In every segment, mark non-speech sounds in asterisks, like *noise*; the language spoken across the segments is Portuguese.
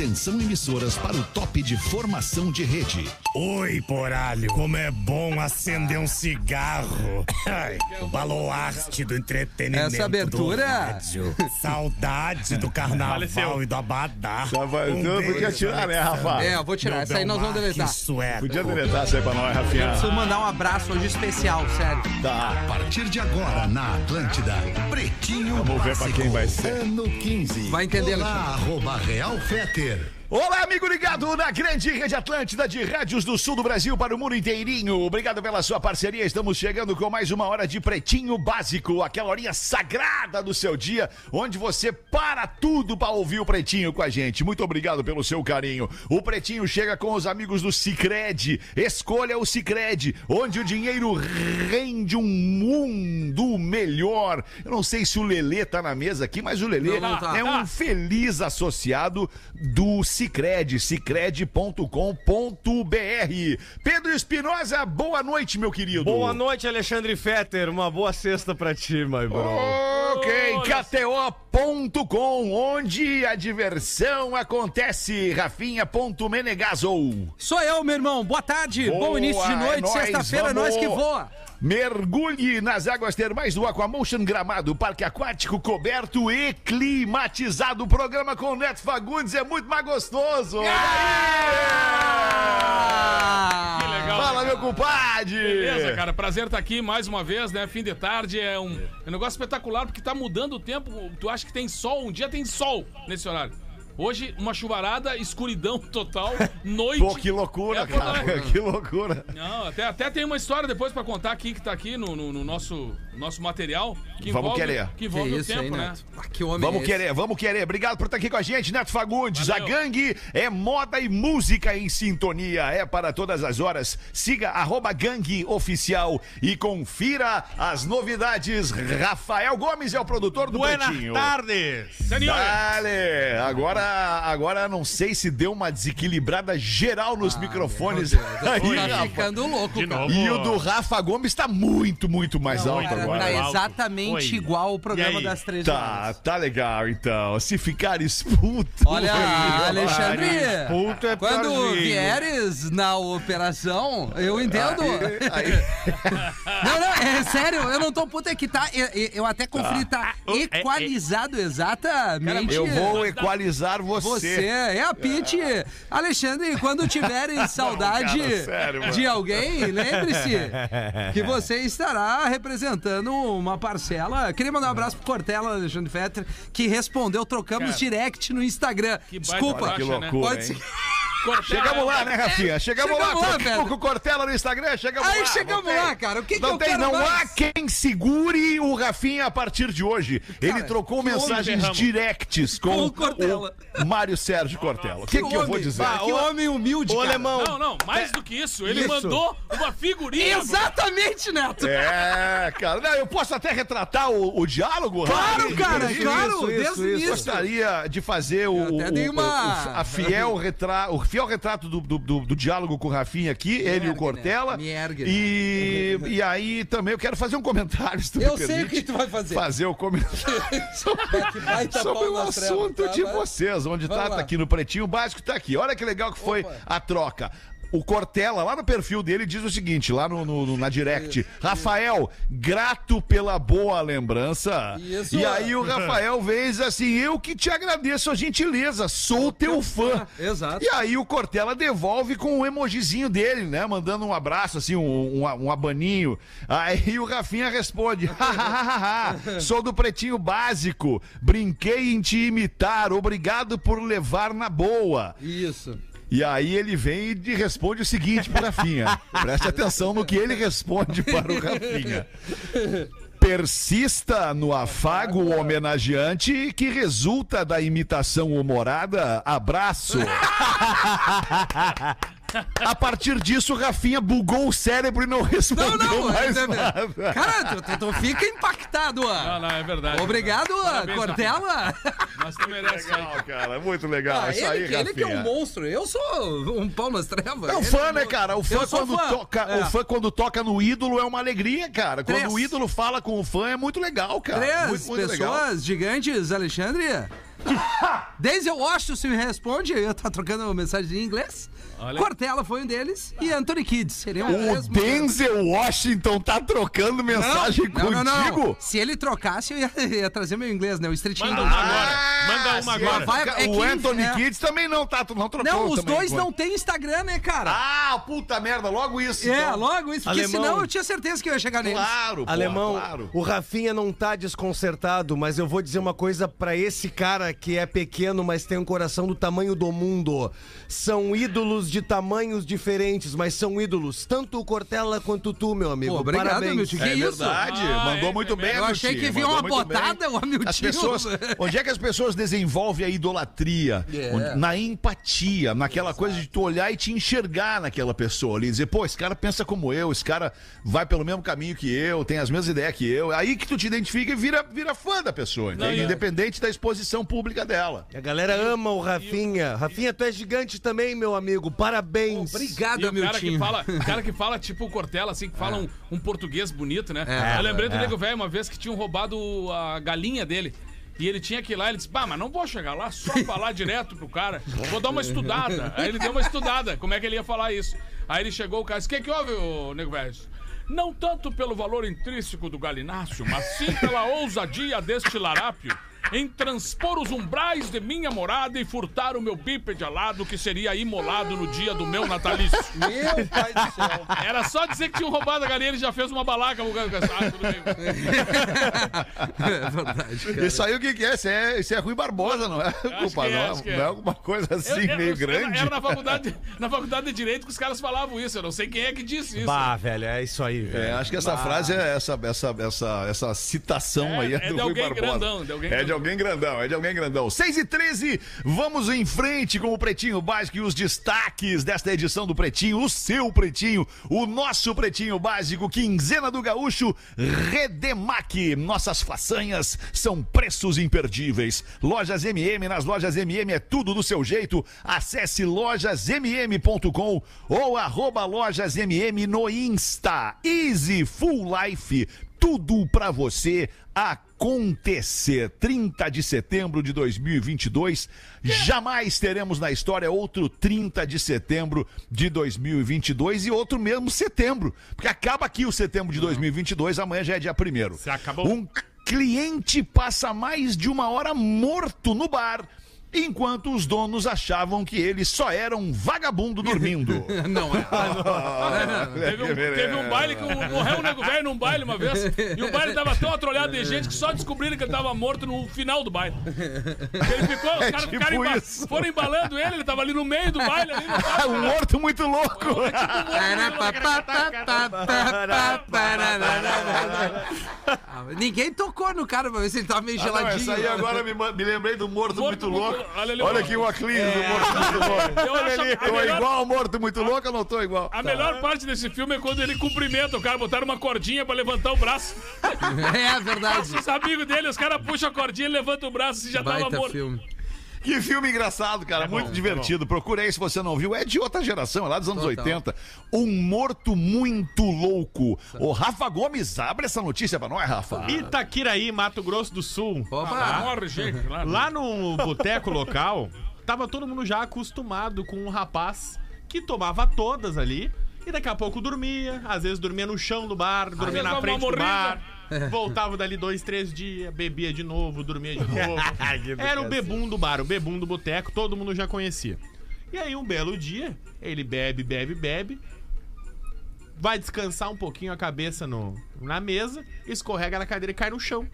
Atenção emissoras para o top de formação de rede. Oi, poralho, como é bom acender um cigarro. O baluarte do entretenimento. Essa abertura- do rádio. Saudade do carnaval Faleceu. e do abadá. Tá, vai, Um então beijo, podia tirar, né, Rafa? É, eu vou tirar. Meu Essa aí nós vamos deletar. que sueco. Podia deletar isso aí pra nós, Rafinha. Preciso mandar um abraço hoje especial, sério. Tá. A partir de agora na Atlântida, Pretinho Vamos ver pra quem vai ser. Ano 15. Vai entender, Olá, arroba Real get it. Olá, amigo ligado na grande rede Atlântida de rádios do sul do Brasil para o mundo inteirinho. Obrigado pela sua parceria. Estamos chegando com mais uma hora de Pretinho Básico, aquela horinha sagrada do seu dia, onde você para tudo para ouvir o Pretinho com a gente. Muito obrigado pelo seu carinho. O Pretinho chega com os amigos do Cicred. Escolha o Cicred, onde o dinheiro rende um mundo melhor. Eu não sei se o Lelê tá na mesa aqui, mas o Lelê Não, não tá. é um feliz associado do Cicred, cicred.com.br. Pedro Espinosa, boa noite, meu querido. Boa noite, Alexandre Fetter. Uma boa sexta pra ti, my bro. Ok, KTO.com, onde a diversão acontece. Rafinha.menegaso. Sou eu, meu irmão. Boa tarde. Boa, Bom início de é noite. Sexta-feira, vamos. nós que voa. Mergulhe nas águas termais do Aquamotion Gramado, parque aquático coberto e climatizado. O programa com o Neto Fagundes é muito mais gostoso. Ah! Que legal. Fala, meu compadre! Beleza, cara. Prazer estar aqui mais uma vez, né? Fim de tarde é um, é um negócio espetacular porque tá mudando o tempo. Tu acha que tem sol? Um dia tem sol nesse horário. Hoje, uma chuvarada, escuridão *laughs* total, noite. Pô, que loucura, É, cara. *laughs* Que loucura. Não, até, até tem uma história depois pra contar aqui que tá aqui no, no- no nosso, nosso material. Que Vamos envolve, querer. Que Que envolve o isso tempo, aí, né? Ah, que homem Vamos é querer, vamos querer. Obrigado por estar aqui com a gente, Neto Fagundes. Valeu. A gangue é moda e música em sintonia. É para todas as horas. Siga arroba gangue oficial e confira as novidades. Rafael Gomes é o produtor do Pretinho. tardes. Senhores. Dale! Agora, agora não sei se deu uma desequilibrada geral nos microfones. Aí, Tá ficando louco, De cara. novo. E o do Rafa Gomes tá muito, muito mais alto Cara, agora. tá exatamente Oi. igual o programa aí? das três Tá, horas. tá legal então. Se ficar expulso. Olha, *laughs* Alexandre, é quando piorzinho. vieres na operação, eu entendo. Aí, *laughs* Não, não, é sério, eu não tô puta é que tá. Eu, eu até conferi, tá equalizado exatamente. eu vou equalizar você. Você é a Pete. Alexandre, quando tiverem *laughs* saudade cara, sério, de alguém, lembre-se que você estará representando uma parcela. Queria mandar um abraço pro Cortella, Alexandre Fetter, que respondeu, trocamos Cara, direct no Instagram. que Desculpa. baixa, Que né? loucura, Pode hein? ser. Cortella- Chegamos lá, né, Rafinha? Chegamos, Chegamos lá, lá, com- o Cortella no Instagram, chegamos Aí lá. chegamos não tem- lá, cara. O que, que não eu tem, quero não mais? há quem segure o Rafinha a partir de hoje. Ele trocou que mensagens homem, directs com, Com o Cortella. o Mário Sérgio Cortella. O que, que, eu vou dizer? bah, que homem humilde, cara. alemão. Não, não, mais do que isso. Ele Isso. mandou uma figurinha. Exatamente, Neto. É, cara. Não, eu posso até retratar o, o diálogo, Claro, Rafa? claro, Isso, claro, isso, desde isso, o início. Gostaria de fazer o, o- o- uma- o- a fiel retrato, o fiel retrato do, do, do- do diálogo com o Rafinha aqui, ele e o ergue, Cortella. né? Me ergue. E, e aí também eu quero fazer um comentário, se tu Eu me sei o que tu vai fazer. Fazer o comentário *laughs* Que baita sobre o assunto tá? de Vai. vocês, onde Vamos tá, tá aqui no Pretinho Básico, tá aqui. Olha que legal que foi Opa. a troca. O Cortella, lá no perfil dele, diz o seguinte, lá no, no- na direct. Rafael, grato pela boa lembrança. Isso. E aí o Rafael *laughs* diz assim, eu que te agradeço a gentileza, sou teu fã. Exato. E aí o Cortella devolve com um emojizinho dele, né? Mandando um abraço, assim, um, um, um abaninho. Aí o Rafinha responde: "Hahaha, *laughs* sou do Pretinho Básico. Brinquei em te imitar. Obrigado por levar na boa. Isso. E aí ele vem e responde o seguinte pro Rafinha. *laughs* Preste atenção no que ele responde para o Rafinha. Persista no afago homenageante que resulta da imitação humorada. Abraço. *laughs* A partir disso, o Rafinha bugou o cérebro e não respondeu Não, não, mais é- nada. Cara, tu, tu- tu fica impactado. Não, não, é verdade. Obrigado, Parabéns, Cortella. Mas tu merece. Legal, cara, muito legal. Ah, Isso ele, aí, que- ele que é um monstro. Eu sou um pau nas trevas. É o Ele fã, um né, cara? O fã, Eu quando fã. toca, É. o fã quando toca no ídolo é uma alegria, cara. Quando Três. o ídolo fala com o fã é muito legal, cara. Três muito, muito pessoas legal. gigantes, Alexandre. Denzel Washington me responde, eu tá trocando mensagem em inglês. Olha. Cortella foi um deles e Anthony Kidd. Seriam O três Denzel Washington tá trocando mensagem não, não, não, contigo? não. Se ele trocasse, eu ia, *laughs* ia trazer meu inglês, né? O Street Manda uma agora. Manda uma sim. agora. Vai- é o Anthony é. Kids também não tá, tu não trocou Não, os dois não têm Instagram, né, cara? Ah, puta merda, logo isso. é, então. logo isso, porque Alemão. senão eu tinha certeza que eu ia chegar neles. Claro, pô, Alemão, claro. o Rafinha não tá desconcertado, mas eu vou dizer uma coisa pra esse cara que é pequeno, mas tem um coração do tamanho do mundo. São ídolos de tamanhos diferentes, mas são ídolos. Tanto o Cortella quanto tu, meu amigo. Pô, obrigado, Parabéns. Milton. Que É isso? verdade, Ah, mandou é, muito é bem. Eu achei que vinha uma botada, o Hamilton. As pessoas, onde é que as pessoas desenvolvem a idolatria? É. Onde- Na empatia, naquela coisa de tu olhar e te enxergar naquela pessoa ali, dizer, pô, esse cara pensa como eu, esse cara vai pelo mesmo caminho que eu, tem as mesmas ideias que eu. Aí que tu te identifica e vira, vira fã da pessoa, entende? e- independente da exposição pública dela. A galera ama o Rafinha. Rafinha, tu é gigante também, meu amigo. Parabéns. Obrigado, E o cara que Hamilton. fala, o cara que *laughs* fala tipo o Cortella, assim, que fala um, um português bonito, né? É, eu lembrei do é. nego velho uma vez que tinham roubado a galinha dele. E ele tinha que ir lá, ele disse, bah, mas não vou chegar lá só falar direto pro cara. Vou dar uma estudada. Aí ele deu uma estudada, como é que ele ia falar isso. Aí ele chegou, o cara disse, o que que houve, ô, nego velho? Não tanto pelo valor intrínseco do galináceo, mas sim pela ousadia deste larápio em transpor os umbrais de minha morada e furtar o meu bípede alado que seria imolado no dia do meu natalício. *laughs* Meu pai do céu. Era só dizer que tinham roubado a galinha, ele já fez uma balaca. Ah, tudo bem. É verdade, cara. Isso aí o que, que é? Isso é, isso é Rui Barbosa, não é? Culpa, é, não, que é. não é alguma coisa assim Eu- eu- meio eu- grande. Era na faculdade, na faculdade de Direito que os caras falavam isso. Eu não sei quem é que disse isso. Bah, velho, é isso aí, velho. É, acho que essa frase é essa, essa, essa, essa citação É, aí é, é do de Rui alguém Barbosa. grandão, de alguém é de grandão. alguém grandão, é de alguém grandão. 6 e 13, vamos em frente com o Pretinho Básico e os destaques desta edição do Pretinho, o seu Pretinho, o nosso Pretinho Básico, quinzena do Gaúcho, Redemac. Nossas façanhas são preços imperdíveis. Lojas MM, nas lojas MM é tudo do seu jeito. Acesse lojasmm.com ou arroba lojasmm no Insta. Easy Full Life tudo pra você acontecer. 30 de setembro de 2022. Jamais teremos na história outro 30 de setembro de 2022 e outro mesmo setembro. Porque acaba aqui o setembro de 2022, amanhã já é dia 1 Se acabou. Um cliente passa mais de uma hora morto no bar. Enquanto os donos achavam que ele só era um vagabundo dormindo. *laughs* Não é. *laughs* Teve um, teve um baile que morreu um nego velho num baile uma vez. E o baile tava tão atrolhado de gente que só descobriram que ele tava morto no final do baile. Ele ficou, os É caras tipo ficaram emba- foram embalando ele, ele tava ali no meio do baile. Ali, *laughs* baile. um morto muito louco. Ah, Ninguém tocou no cara pra ver se ele tava meio Ah, não, geladinho. essa aí agora me, me lembrei do morto, Morto muito- louco. Olha ali, Olha aqui o aclínio do morto muito louco. Tô melhor- igual ao morto muito louco, eu não tô igual. A melhor parte desse filme é quando ele cumprimenta o cara, botaram uma cordinha pra levantar o braço. *laughs* É verdade. Os amigos dele, os caras puxam a cordinha e levantam o braço e já tava Baita morto. filme. Que filme engraçado, cara. muito divertido. Procura aí se você não viu. É de outra geração, é lá dos anos Total. 80. Um morto muito louco. O Rafa Gomes abre essa notícia pra nós, Rafa. Itaquiraí, Mato Grosso do Sul. Ah, Opa. morre, gente. Lá, Lá no boteco local, tava todo mundo já acostumado com um rapaz que tomava todas ali e daqui a pouco dormia, às vezes dormia no chão do bar, dormia na frente do bar, morrida. *laughs* voltava dali dois, três dias, bebia de novo, dormia de novo. *laughs* Era o bebum do bar, o bebum do boteco, todo mundo já conhecia. E aí um belo dia, ele bebe, bebe, bebe, vai descansar um pouquinho a cabeça no, na mesa, escorrega na cadeira e cai no chão.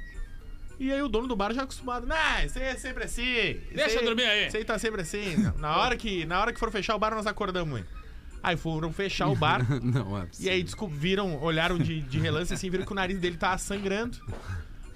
E aí o dono do bar já acostumado, nah, isso aí é sempre assim. Deixa eu dormir aí." Isso aí tá sempre assim. Na hora que, na hora que for fechar o bar, nós acordamos, hein? Aí foram fechar o *laughs* bar. Não é E aí desco- viram, olharam de, de relance assim, viram que o nariz dele tava sangrando.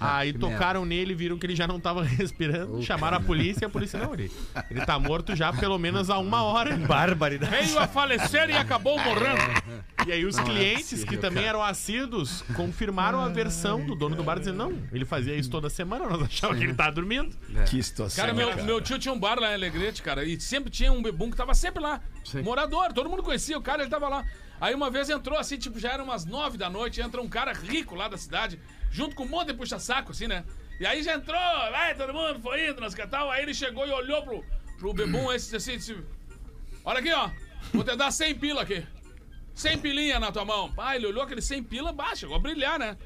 Aí que tocaram nele, viram que ele já não tava *laughs* respirando, chamaram a polícia e a polícia não, ele, ele tá morto já pelo menos há uma hora. Barbaridade. Veio a falecer e acabou morrendo. *laughs* E aí os Não é clientes, possível, que também cara. eram assíduos, confirmaram a versão do dono do bar, dizendo, não, ele fazia isso toda semana, nós achávamos que ele tava dormindo. Que situação. Cara, meu, meu tio tinha um bar lá em Alegrete, cara, e sempre tinha um bebum que tava sempre lá. Sim. Morador, todo mundo conhecia o cara, ele tava lá. Aí uma vez entrou assim, tipo, já eram umas nove da noite, entra um cara rico lá da cidade, junto com um monte de puxa-saco, assim, né? E aí já entrou, vai, todo mundo foi indo, nas que tal. Aí ele chegou e olhou pro, pro bebum esse assim, disse, olha aqui, ó, vou te dar 100 pila aqui. 100 pilinha na tua mão. Ah, ele olhou aquele 100 pila, bah, chegou a brilhar, né?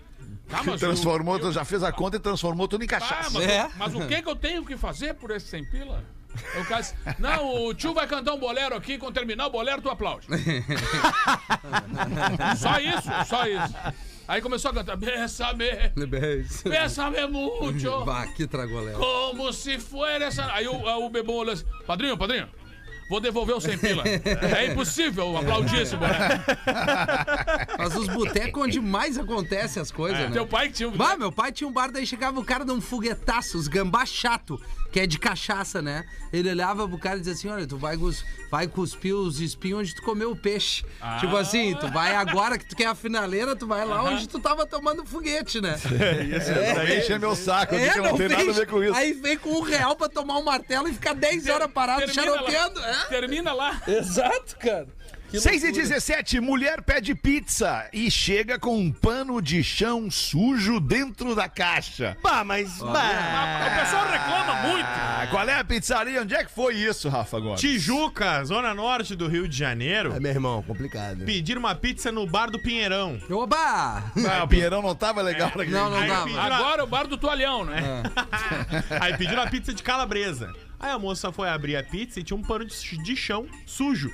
Tá, mas o- Transformou, eu- já fez a conta e transformou tudo em ah, cachaça. mas, É. o- mas o que que eu tenho que fazer por esse 100 pila? O cara disse, não, o tio vai cantar um bolero aqui, quando terminar o bolero tu aplaude. *laughs* só isso, só isso. Aí começou a cantar, Bésame, bésame mucho, Bah, que tragoléu. como se fuera essa... Aí o, o bebum olhou assim, padrinho, padrinho, vou devolver o 100 pila. É impossível aplaudir esse. *laughs* Mas os botecos onde mais acontece as coisas, né? Teu pai que tinha um... Bah, meu pai tinha um bar, daí chegava o cara de um foguetaço, os gambá chato, que é de cachaça, né? Ele olhava pro cara e dizia assim: olha, tu vai, cus- vai cuspir os espinhos onde tu comeu o peixe. Ah. Tipo assim, tu vai agora que tu quer a finaleira, tu vai lá onde tu tava tomando foguete, né? Não vem encher meu saco aqui, que não, tem nada a ver com isso. Aí vem com um real pra tomar um martelo e ficar 10 horas parado Termina charopeando. lá. É? Termina lá. *laughs* Exato, cara. Que 6 e loucura. 17, mulher pede pizza e chega com um pano de chão sujo dentro da caixa. Bah, mas. Bah. O pessoal reclama muito. Ah, qual é a pizzaria? Onde é que foi isso, Rafa, agora? Tijuca, zona norte do Rio de Janeiro. É, meu irmão, complicado. Pediram uma pizza no bar do Pinheirão. Oba! Ah, o Pinheirão não tava legal naquele Não, não Aí Agora o bar do toalhão, né? *laughs* Aí pediram a pizza de calabresa. Aí a moça foi abrir a pizza e tinha um pano de de chão sujo.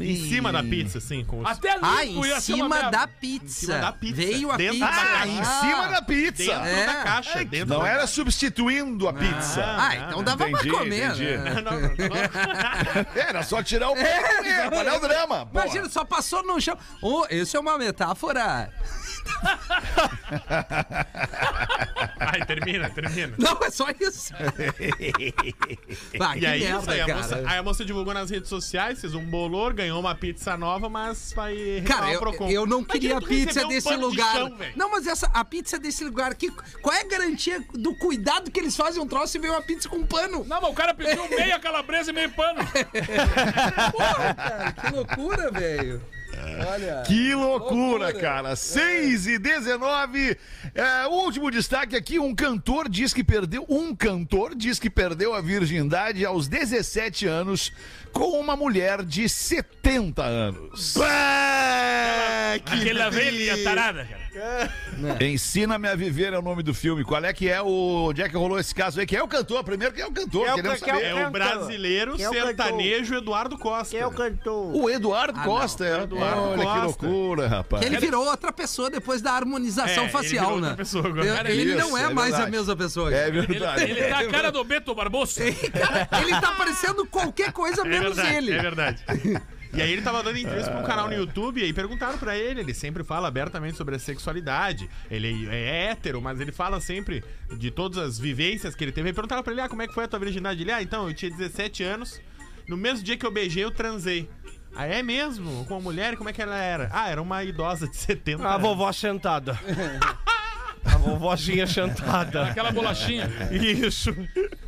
Em cima da pizza, assim, com os... Até limpo Ah, em ia ser uma cima merda. da pizza. cima da pizza. Veio a Dentro pizza. da Ah, caixa. em cima da pizza. dentro É. da caixa. dentro Não da era substituindo a pizza. Ah, então dava Entendi, pra comer, entendi. né? *laughs* Não, não, não. *laughs* Era só tirar o pano comer. Qual é o drama? porra? Imagina, só passou no chão. Oh, isso é uma metáfora. Vai, termina, termina. Não, é só isso. *laughs* Vai, E aí, isso merda, aí, a moça, aí a moça divulgou nas redes sociais, fez um bolor, ganhou uma pizza nova, mas vai Cara, eu, eu não Imagina queria a tu pizza receber um desse pano de lugar. chão, não, mas essa, a pizza desse lugar aqui, qual é a garantia do cuidado que eles fazem um troço e vem uma pizza com pano? Não, mas o cara pediu *laughs* meia calabresa e meio pano. *laughs* Porra, cara, que loucura, velho. Olha. Que loucura, Loucura. cara. 6 e 19. É, o último destaque aqui: um cantor diz que perdeu. Um cantor diz que perdeu a virgindade aos 17 anos com uma mulher de 70 anos. Aquela velha tarada, cara. Ensina-me a viver é o nome do filme. Qual é que é o. Onde é que rolou esse caso aí? Quem é o cantor? Primeiro, quem é o cantor? Quem é o quem é o saber. É o brasileiro Quem é o sertanejo Eduardo Costa. Quem é o cantor? O Eduardo Costa, é. Eduardo Olha que Costa. loucura, rapaz. Que ele virou outra pessoa depois da harmonização É, ele facial, virou né? outra pessoa agora. Eu- Cara, ele isso, não é, é mais a mesma pessoa. É Ele, verdade. ele tá a cara do Beto Barbosa. Ele tá parecendo qualquer coisa É menos verdade, ele. é verdade. *laughs* E aí ele tava dando entrevista pra um canal no YouTube e aí perguntaram pra ele, ele sempre fala abertamente sobre a sexualidade. Ele é hétero, mas ele fala sempre de todas as vivências que ele teve. Aí perguntaram pra ele, ah, como é que foi a tua virgindade? Ele, ah, então, eu tinha 17 anos, no mesmo dia que eu beijei, eu transei. Ah, é mesmo? Com a mulher, como é que ela era? Ah, era uma idosa de 70 A anos. vovó sentada. *laughs* A vovozinha sentada. Aquela bolachinha. Isso.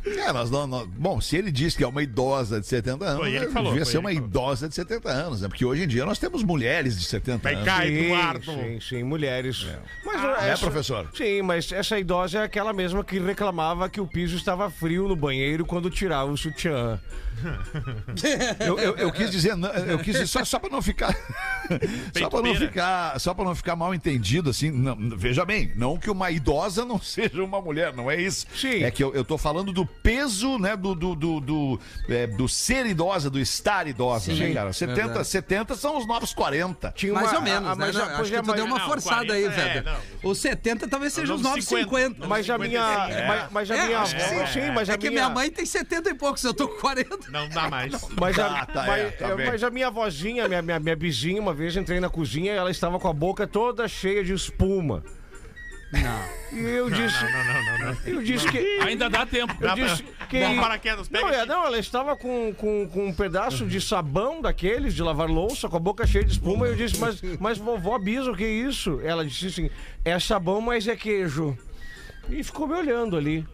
É, mas não, não- Bom, se ele diz que é uma idosa de 70 anos, Foi ele falou, devia foi ser ele uma falou. idosa de 70 anos, né? Porque hoje em dia nós temos mulheres de 70 Vai anos. Sim, Eduardo. sim, sim, mulheres. Mas É, essa- professor? Sim, mas essa idosa é aquela mesma que reclamava que o piso estava frio no banheiro quando tirava o sutiã. *laughs* Eu, eu- eu quis dizer, eu quis dizer só, só para não ficar, *laughs* só para não ficar, só para não ficar mal entendido assim. não, veja bem, não que uma idosa não *laughs* seja uma mulher, não é isso. Sim. É que eu, eu tô falando do peso, né, do do, do, do, é, do ser idosa, do estar idosa, Sim, né, cara? 70, verdade. 70 são os novos 40. Tinha Mais uma- ou menos, a- né? mas Não, a- acho que é, tu deu uma não, forçada 40 aí, é, velho. não. Os 70 talvez sejam os novos 50. Mas a minha. 55, Mas, mas a É, minha. acho que sim. sim, mas a É que minha mãe tem 70 e poucos, eu tô com 40. Não dá mais. Mas, a, Tá, tá, mas, é, tá mas a minha vozinha, minha, minha, minha vizinha, uma vez entrei na cozinha e ela estava com a boca toda cheia de espuma. Não. E eu disse. Não, não, não, não. Eu disse que. Ainda dá tempo. Eu Dá pra- disse que. Bom, paraquedas, pega Não, é, não, ela estava com, com, com um pedaço de sabão daqueles, de lavar louça, com a boca cheia de espuma. E eu disse, mas, mas vovó Bisa, o que é isso? Ela disse assim: é sabão, mas é queijo. E ficou me olhando ali.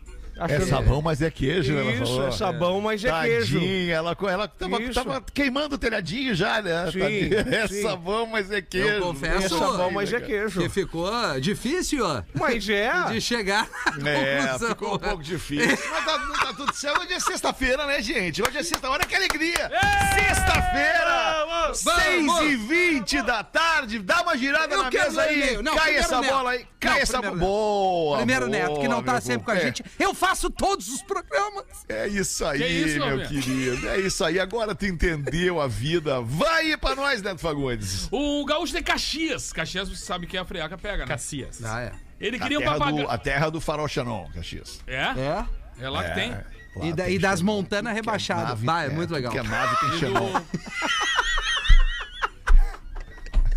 É sabão, mas é queijo, ela Isso, falou. é sabão, mas é queijo. Tadinha, ela, ela tava, tava queimando o telhadinho já, né? Sim. *laughs* É sim. sabão, mas é queijo. Eu confesso, É sabão, mas é que queijo. ficou difícil, ó, Mas é. de chegar *laughs* É, conclusão. ficou um pouco difícil. *laughs* Mas tá, tá tudo certo. Hoje é sexta-feira, né, gente? Hoje é sexta. Olha que alegria! Sexta-feira! 6 e 20 da tarde. Dá uma girada Eu na mesa aí. Não, Cai essa Neto. bola aí. Cai Não, essa bola. Boa. Primeiro boa, Neto, que não tá sempre com a povo. gente. Eu faço todos os programas. É, é isso aí, Que isso, meu querido. É isso aí. Agora tu entendeu a vida. Vai pra nós, Neto Fagundes. O gaúcho de Caxias. Caxias, você sabe que é a friaca pega, né? Cacias. Ah, é. Ele A queria um papagaio. do, a terra do farol Xanon, Caxias. É? É. É lá que tem. E, da- e das montanas rebaixadas. Vai, é muito legal. Que é nave tem Xanon. *laughs*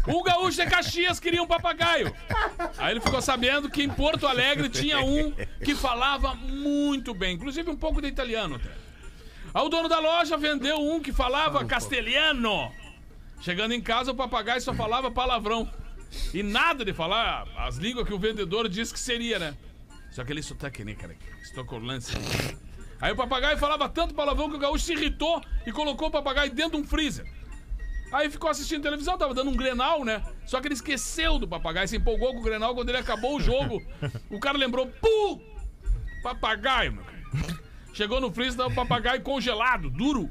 O gaúcho de Caxias queria um papagaio. Aí ele ficou sabendo que em Porto Alegre tinha um que falava muito bem, inclusive um pouco de italiano até. Aí o dono da loja vendeu um que falava castelhano. Chegando em casa, o papagaio só falava palavrão. E nada de falar as línguas que o vendedor disse que seria, né? Só aquele sotaque, né, cara? Estocolândia. Aí o papagaio falava tanto palavrão que o gaúcho se irritou e colocou o papagaio dentro de um freezer. Aí ficou assistindo televisão, tava dando um Grenal, né? Só que ele esqueceu do papagaio, se empolgou com o Grenal quando ele acabou o jogo. O cara lembrou, pu! Papagaio, meu cara. Chegou no freezer, tava o papagaio congelado, duro.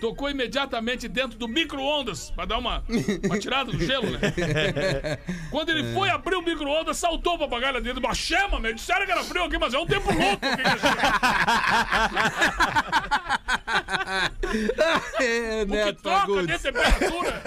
Tocou imediatamente dentro do micro-ondas pra dar uma, uma tirada do gelo, né? *laughs* Quando ele foi abrir o micro-ondas, saltou o papagaio lá dentro. Mas chama, meu. Disseram que era frio aqui, mas é um tempo louco. aqui que É, *laughs* O que de temperatura.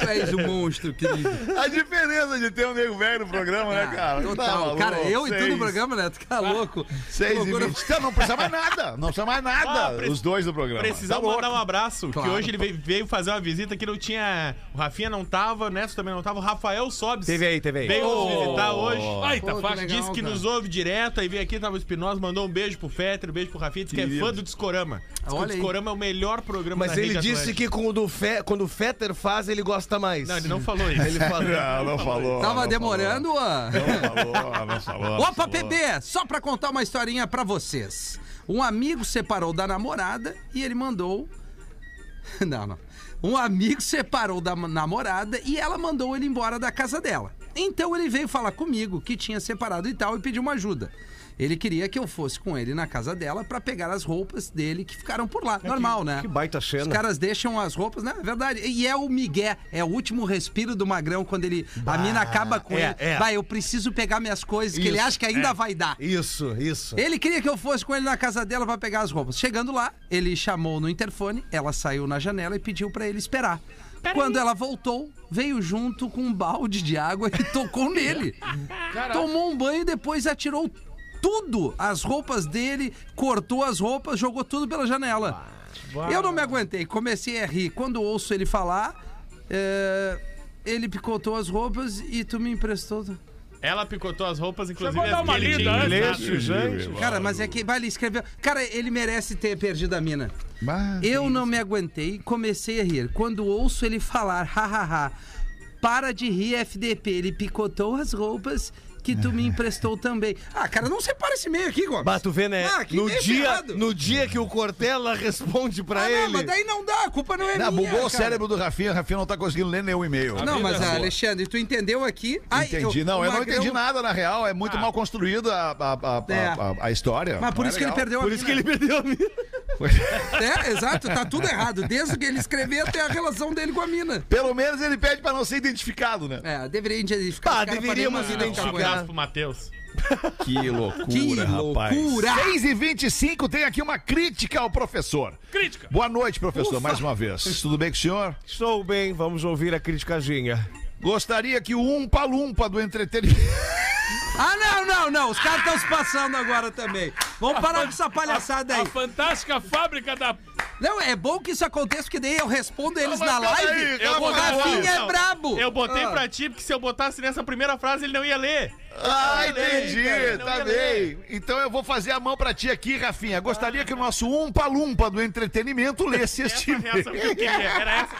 Tu és um monstro, querido. A diferença de ter um nego velho no programa, né, cara? Tá Total. maluco? cara, eu e tu no Seis- programa, Neto, fica louco. 6 e Loucura. 20. Então, não precisa mais nada. Não precisa mais nada. Ah, pre- Os dois do programa. Precisamos Tá louco. mandar um abraço, Claro. que hoje ele veio, veio fazer uma visita que não tinha. O Rafinha não tava, o Neto também não tava, o Rafael Sobes. Teve aí, teve aí. Veio nos visitar hoje. Ai, tá Pô, que. Disse que cara. nos ouve direto, aí veio aqui, tava o Espinosa, mandou um beijo pro Fetter, um beijo pro Rafinha, disse que é Querido. fã do Discorama. Diz que o Olha aí. Discorama é o melhor programa Mas da ele disse que quando o, Fe, quando o Fetter faz, ele gosta mais. Não, ele não falou isso. Ele fala. *laughs* Não, não falou. Tava não demorando, ó. Falou, não falou, não falou. Opa, falou. bebê! Só pra contar uma historinha pra vocês. Um amigo separou da namorada e ele mandou. *laughs* Não, não. Um amigo separou da namorada e ela mandou ele embora da casa dela. Então ele veio falar comigo que tinha separado e tal e pediu uma ajuda. Ele queria que eu fosse com ele na casa dela pra pegar as roupas dele que ficaram por lá. Normal, né? que baita cena. Os caras deixam as roupas, né? É verdade. E é o Miguel, é o último respiro do magrão quando ele a mina acaba com é, ele. é. Vai, eu preciso pegar minhas coisas que ele Isso, acha que ainda vai dar. Isso, isso. Ele queria que eu fosse com ele na casa dela pra pegar as roupas. Chegando lá, ele chamou no interfone, ela saiu na janela e pediu pra ele esperar. Quando ela voltou, veio junto com um balde de água e tocou *laughs* nele. Tomou um banho e depois atirou tudo, as roupas dele, cortou as roupas, jogou tudo pela janela. Eu não me aguentei, comecei a rir. Quando ouço ele falar, é, ele picotou as roupas e tu me emprestou. Ela picotou as roupas, inclusive a dar uma lida antes, gente. Cara, mas é que vai ele escreveu. Cara, ele merece ter perdido a mina. Mas- Eu não me aguentei e comecei a rir. Quando ouço ele falar, *laughs* hahaha, para de rir, FDP. Ele picotou as roupas que tu me emprestou também. Ah, cara, não separa esse meio aqui, Gomes. Bah, tu vê, né? Ah, que no, meio dia, ferrado. no dia que o Cortella responde pra Ah, ele. não, mas daí não dá, a culpa não é Não, minha, bugou o cara. cérebro do Rafinha. O Rafinha não tá conseguindo ler nenhum e-mail. Não, mas ah, boa. Alexandre, tu entendeu aqui? Ai, Entendi. não, o eu não entendi nada, na real. É muito mal construída a, a, a, É. a, a- a história. Mas por Não é isso que ele perdeu a Por isso que ele perdeu a mina. É, exato, tá tudo errado. Desde que ele escreveu até a relação dele com a mina. Pelo menos ele pede pra não ser identificado, né? É, deveria identificar. Pra deveríamos nenhuma mina ficar Um com abraço pro Matheus. Que loucura, Que rapaz. loucura! 6 e 25 tem aqui uma crítica ao professor. Crítica. Boa noite, professor, mais uma vez. Tudo bem com o senhor? Estou bem, vamos ouvir a criticazinha. Gostaria que o Umpa Lumpa do entretenimento. *laughs* Ah, não, não, não. Os caras estão se passando agora também. Vamos parar com essa palhaçada A aí. fantástica fábrica da. Não, é bom que isso aconteça, porque daí eu respondo eles na live. calma, o calma, Rafinha é brabo. Eu botei Ah. pra ti, porque se eu botasse nessa primeira frase, ele não ia ler. Ah, entendi, não tá bem. Então eu vou fazer a mão pra ti aqui, Rafinha. Gostaria que o nosso umpa-lumpa do entretenimento lesse este Essa reação que queria. Era essa.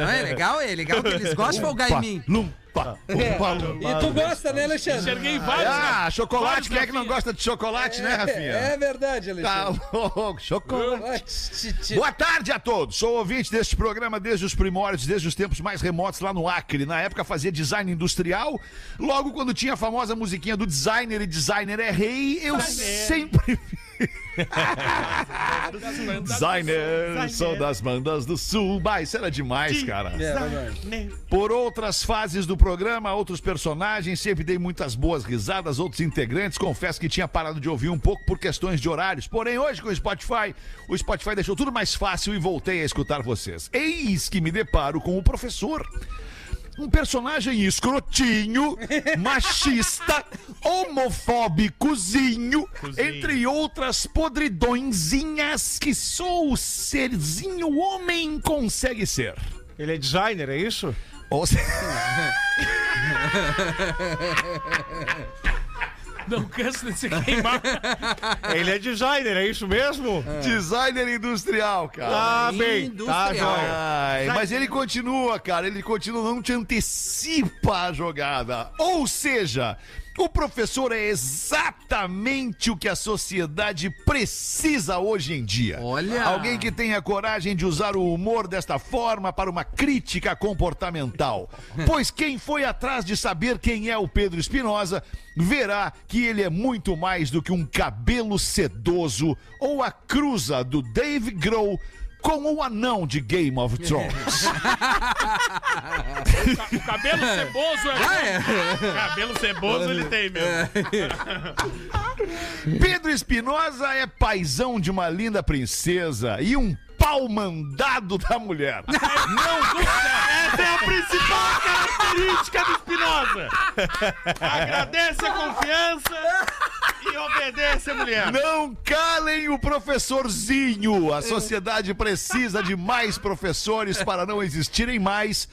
Não, é legal, é legal que eles gostam de folgar em mim. Lumpa, umpa, lumpa. E tu gosta, né, Alexandre? Enxerguei vários. Ah, chocolate, Vários quem é que não gosta de chocolate, né, Rafinha? É verdade, Tá Alexandre. louco, chocolate. Boa tarde a todos. Sou ouvinte deste programa desde os primórdios, desde os tempos mais remotos lá no Acre. Na época fazia design industrial. Logo quando tinha a famosa musiquinha do designer e designer é rei, eu sempre Designer, sou das bandas do sul. Bah, isso era demais, cara. É verdade. Por outras fases do programa, outros personagens, sempre dei muitas boas risadas, outros integrantes. Confesso que tinha parado de ouvir um pouco por questões de horários. Porém, hoje com o Spotify, o Spotify deixou tudo mais fácil e voltei a escutar vocês. Eis que me deparo com o professor. Um personagem escrotinho, *laughs* machista, homofóbicozinho, entre outras podridõezinhas que só o serzinho homem consegue ser. Ele é designer, é isso? Ou se- *laughs* Não canso de se queimar. *laughs* Ele é designer, é isso mesmo? Designer industrial, cara. Ah, bem. Tá, Industrial. joia. Ai, mas ele continua, cara. Ele continua, não te antecipa a jogada. Ou seja, o professor é exatamente o que a sociedade precisa hoje em dia. Olha. Alguém que tenha coragem de usar o humor desta forma para uma crítica comportamental. Pois quem foi atrás de saber quem é o Pedro Espinosa verá que ele é muito mais do que um cabelo sedoso ou a cruza do Dave Grohl com o anão de Game of Thrones. *laughs* O cabelo ceboso é. Cabelo ceboso ele tem mesmo. Pedro Espinosa é paizão de uma linda princesa e um pau mandado da mulher. *laughs* Essa é a principal característica do Espinosa. Agradece a confiança e obedece a mulher. Não calem o professorzinho. A sociedade precisa de mais professores para não existirem mais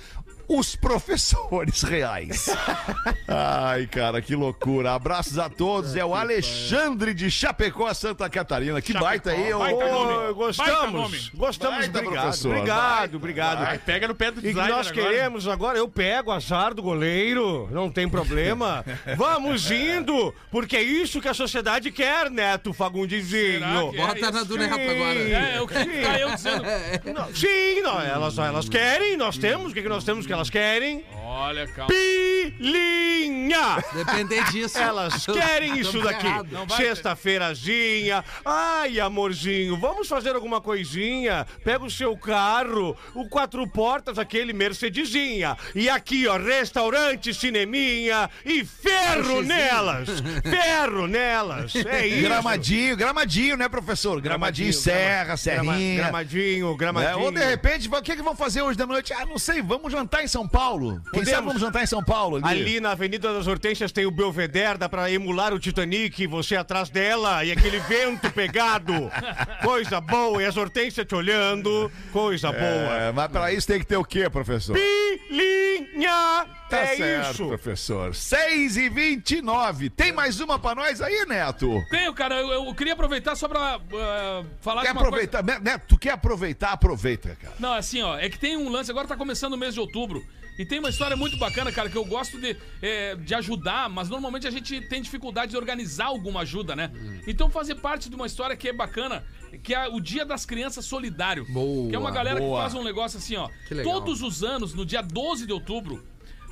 os professores reais. *laughs* Ai, cara, que loucura. Abraços a todos. É o Alexandre de Chapecó, Santa Catarina. Que baita aí, ô. baita nome. Gostamos, nome. gostamos, Baita obrigado, professor, obrigado, baita, obrigado. Pega no pé do E que designer nós agora. queremos agora, eu pego azar do goleiro, não tem problema. *laughs* Vamos indo, porque é isso que a sociedade quer, Neto Fagundizinho. Que é? Bota na do Neto agora. É, é o que tá eu dizendo. *laughs* Não, Sim, não, elas, elas querem, nós temos, o que, que nós temos que elas querem? Olha, calma. Pilinha! Depender disso. Elas *laughs* querem isso daqui. Sexta-feirazinha. Ai, amorzinho, vamos fazer alguma coisinha? Pega o seu carro, o quatro portas, aquele Mercedesinha. E aqui, ó, restaurante, cineminha e ferro nelas. Ferro nelas. É *laughs* isso. Gramadinho, gramadinho, né, professor? Gramadinho, serra, grama- serrinha. Gramadinho, É, gramadinho. ou de repente, o que, que vão fazer hoje da noite? Ah, não sei, vamos jantar em São Paulo. Quem Podemos. sabe vamos jantar em São Paulo ali. Ali na Avenida das Hortênsias tem o Belvedere, dá pra emular o Titanic, você atrás dela e aquele vento *laughs* pegado. Coisa boa, e as hortênsias te olhando. Coisa boa. É, mas pra isso tem que ter o quê, professor? Pilinha! Tá é certo, isso. professor. 6 e 29 Tem mais uma pra nós aí, Neto? Tenho, cara, eu, eu queria aproveitar só pra eh, falar Quer de uma coisa. aproveitar? Neto, Neto, tu quer aproveitar? Aproveita, cara. Não, assim, ó, é que tem um lance, agora tá começando o mês de outubro. E tem uma história muito bacana, cara, que eu gosto de, eh, de ajudar, mas normalmente a gente tem dificuldade de organizar alguma ajuda, né? Então fazer parte de uma história que é bacana, que é o Dia das Crianças Solidário. Boa, que é uma galera boa. que faz um negócio assim, ó. Que legal. Todos os anos, no dia 12 de outubro,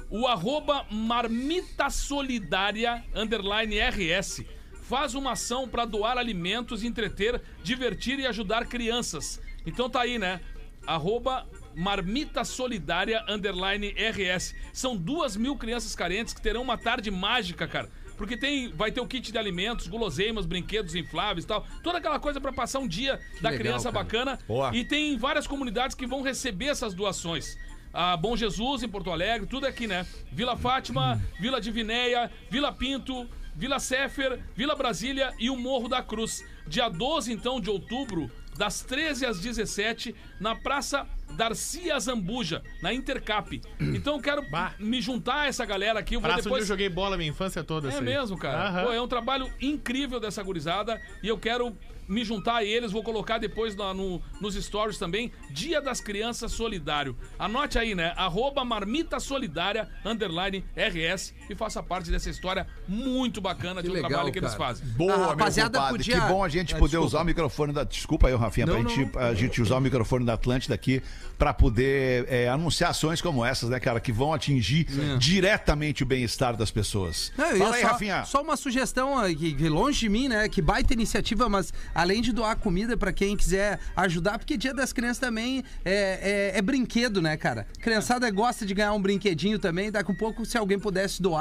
o arroba Marmita Solidária, underline RS, faz uma ação para doar alimentos, entreter, divertir e ajudar crianças. Então tá aí, né? Arroba Marmita Solidária, underline RS. São duas mil crianças carentes que terão uma tarde mágica, cara. Porque tem, vai ter o kit de alimentos, guloseimas, brinquedos infláveis e tal. Toda aquela coisa pra passar um dia da legal, criança cara. bacana. Boa. E tem várias comunidades que vão receber essas doações. A Bom Jesus, em Porto Alegre, tudo aqui, né? Vila Fátima, Vila Divinéia, Vila Pinto, Vila Sefer, Vila Brasília e o Morro da Cruz. Dia 12, então, de outubro, das 13 às 17, na Praça Darcia Zambuja, na Intercap. Então eu quero Bah. me juntar a essa galera aqui. Eu vou Praça onde eu depois. joguei bola minha infância toda. É aí. mesmo, cara. Pô, é um trabalho incrível dessa gurizada e eu quero me juntar a eles. Vou colocar depois na- no- nos stories também. Dia das Crianças Solidário. Anote aí, né? Arroba Marmita Solidária, underline RS e faça parte dessa história muito bacana Que do legal, trabalho que eles cara. fazem. Boa, A meu rapaziada compadre. podia- Que bom a gente Ah, poder desculpa. usar o microfone da. Desculpa aí, Rafinha, Não, pra não, gente, não. a gente usar o microfone da Atlântida aqui pra poder é, anunciar ações como essas, né, cara, que vão atingir diretamente o bem-estar das pessoas. Não, Fala aí, só, Rafinha. só uma sugestão que, longe de mim, né? Que baita iniciativa, mas além de doar comida pra quem quiser ajudar, porque Dia das Crianças também é, é- é brinquedo, né, cara? Criançada gosta de ganhar um brinquedinho também. Daqui um pouco, se alguém pudesse doar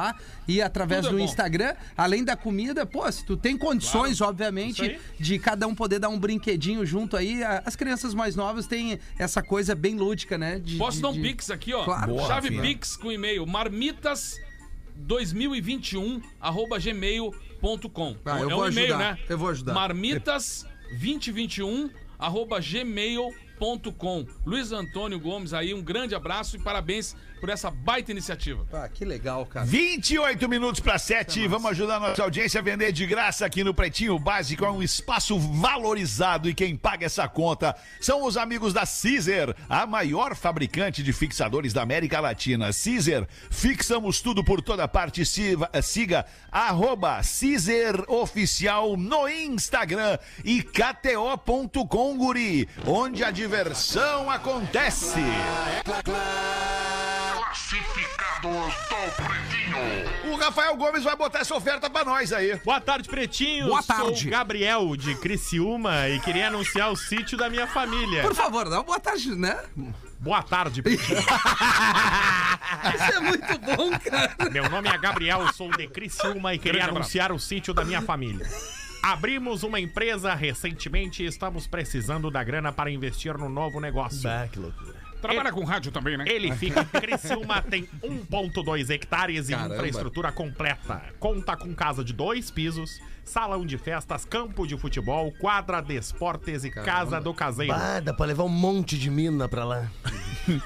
e através Tudo é do bom. Instagram, além da comida, pô, se tu tem condições, obviamente, Isso aí. de cada um poder dar um brinquedinho junto aí, a- as crianças mais novas têm essa coisa bem lúdica, né? de- Posso de- dar um de- pix aqui, ó. Claro. Boa, Chave Rafinha. pix com e-mail marmitas 2021 arroba gmail.com. Ah, eu é vou um e-mail, ajudar, né? eu vou ajudar. Marmitas 2021 arroba gmail.com. Luiz Antônio Gomes aí, um grande abraço e parabéns por essa baita iniciativa. Ah, que legal, cara. 28 minutos para 7. Vamos ajudar a nossa audiência a vender de graça aqui no Pretinho Básico. É um espaço valorizado e quem paga essa conta são os amigos da Caesar, a maior fabricante de fixadores da América Latina. Caesar, fixamos tudo por toda parte. Siga, siga arroba Caesar Oficial no Instagram e KTO.com, guri, onde a diversão acontece. O Rafael Gomes vai botar essa oferta pra nós aí. Boa tarde, Pretinho. Boa Sou tarde. o Gabriel, de Criciúma, e queria anunciar o sítio da minha família. Por favor, dá uma boa tarde, né? Boa tarde, Pretinho. *laughs* Isso é muito bom, cara. Meu nome é Gabriel, sou de Criciúma e queria Grande abraço. anunciar o sítio da minha família. Abrimos uma empresa recentemente e estamos precisando da grana para investir no novo negócio. que loucura. Trabalha com rádio também, né? Ele fica em Criciúma, tem 1.2 hectares e Caramba. infraestrutura completa. Conta com casa de dois pisos, salão de festas, campo de futebol, quadra de esportes e casa do caseiro. Ah, dá pra levar um monte de mina pra lá. *laughs*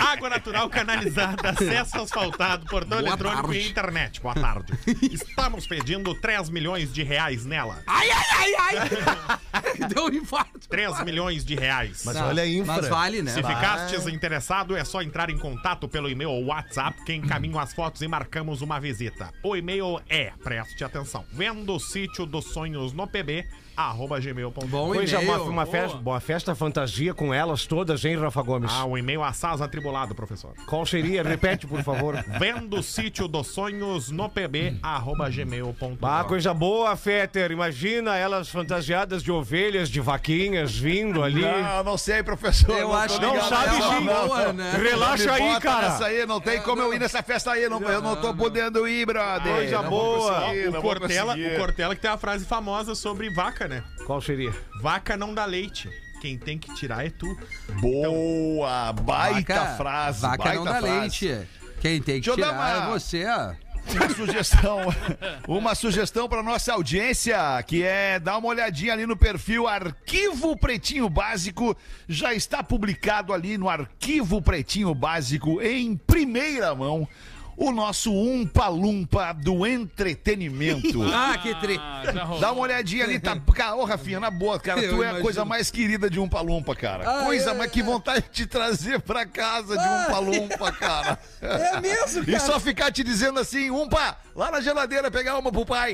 Água natural canalizada, acesso asfaltado, portão Boa eletrônico tarde. e internet. Boa tarde. Estamos pedindo 3 milhões de reais nela. Ai, ai, ai, ai. *laughs* Deu um infarto. 3 milhões de reais. Mas Não, olha a infra. Mas vale, né? Se Vai. ficastes interessado, é só entrar em contato pelo e-mail ou WhatsApp que encaminham as fotos e marcamos uma visita. O e-mail é, preste atenção, vendo o sítio dos sonhos no pb, arroba gmail.com. Bom Coisa, uma, uma, festa, uma festa fantasia com elas todas, hein, Rafa Gomes? Ah, o e-mail assaz atribulado, professor. Qual seria? Repete, por favor. *laughs* Vendo o sítio dos sonhos no pb, arroba gmail.com. Ah, coisa boa, Fetter. Imagina elas fantasiadas de ovelhas, de vaquinhas vindo ali. *laughs* Não, não sei, professor. Eu Não acho Não ligado sabe, sim. não. Boa, né? Relaxa aí, cara. nessa aí, não tem como eu ir nessa festa aí, não, eu não tô podendo ir, brother. Coisa Não boa. o, não Cortella, o Cortella que tem a frase famosa sobre vaca, né? Qual seria? Vaca não dá leite. Quem tem que tirar é tu. Boa, baita Vaca- frase, Vaca baita não dá frase. leite. Quem tem que Deixa eu dar tirar uma- é você, ó. Uma sugestão, *laughs* uma sugestão para nossa audiência, que é dar uma olhadinha ali no perfil Arquivo Pretinho Básico. Já está publicado ali no Arquivo Pretinho Básico em primeira mão o nosso Umpa Lumpa do entretenimento. *laughs* Ah, que tri. Ah. Dá uma olhadinha ali, tá? *laughs* Cara, Ô, Rafinha, na boa, cara, Eu tu é a coisa mais querida de um palumpa, cara. Ah, coisa é, mais que vontade de te trazer pra casa de um palumpa, cara. *laughs* É mesmo, E só ficar te dizendo assim, umpa, lá na geladeira pegar uma pro pai.